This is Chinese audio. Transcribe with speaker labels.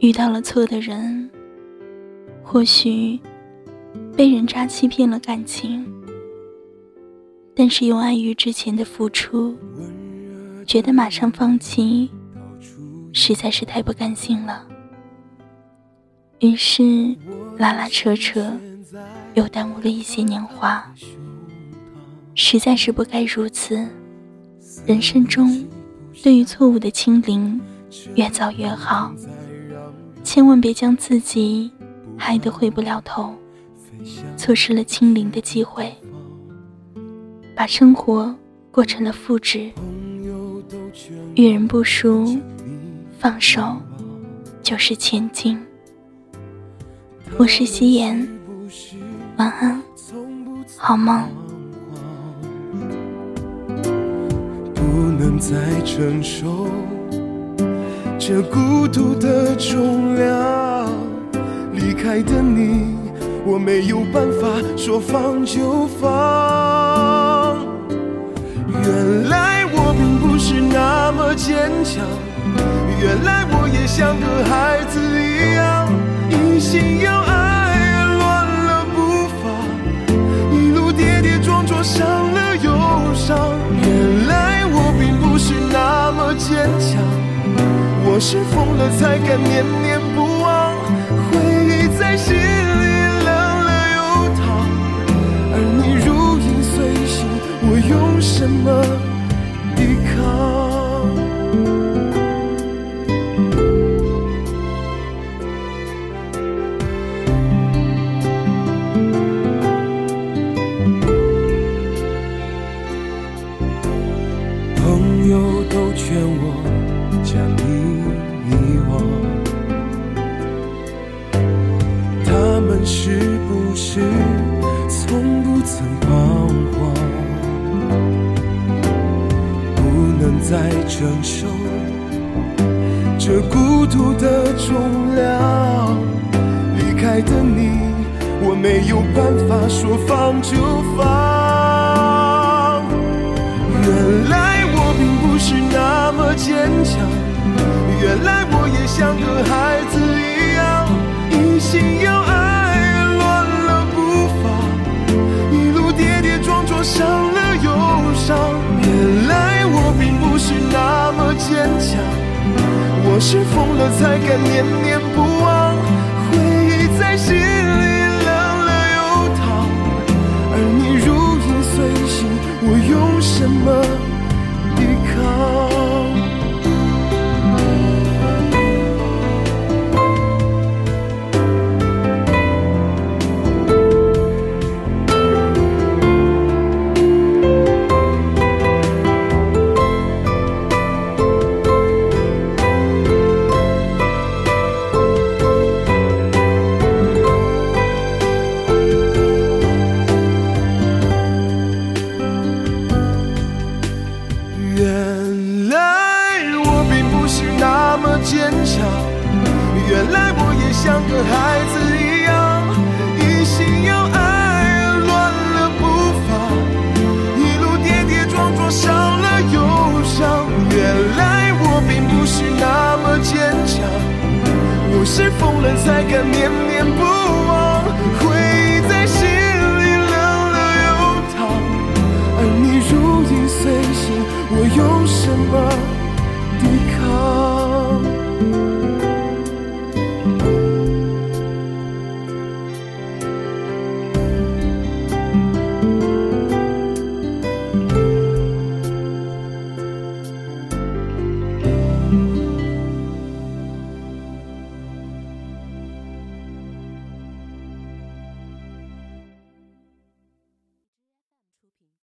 Speaker 1: 遇到了错的人，或许被人渣欺骗了感情，但是又碍于之前的付出，觉得马上放弃实在是太不甘心了，于是拉拉扯扯，又耽误了一些年华。实在是不该如此，人生中对于错误的清零，越早越好。千万别将自己害得回不了头，错失了清零的机会，把生活过成了负值。遇人不淑，放手就是前进。我是夕颜，晚安，好梦。
Speaker 2: 不能再承受。这孤独的重量，离开的你，我没有办法说放就放。原来我并不是那么坚强，原来我也像个孩子一样，一心要爱，乱了步伐，一路跌跌撞撞，伤了又伤。原来我并不是那么坚强。我是疯了才敢念念不忘，回忆在心里冷了又烫，而你如影随形，我用什么抵抗？朋友都劝我将你。在承受这孤独的重量，离开的你，我没有办法说放就放。原来我并不是那么坚强。原来我也像个孩子一样，一心要我是疯了才敢念念不原来我并不是那么坚强，原来我也像个孩子一样，一心要爱，乱了步伐，一路跌跌撞撞，伤了又伤。原来我并不是那么坚强，我是疯了才敢念念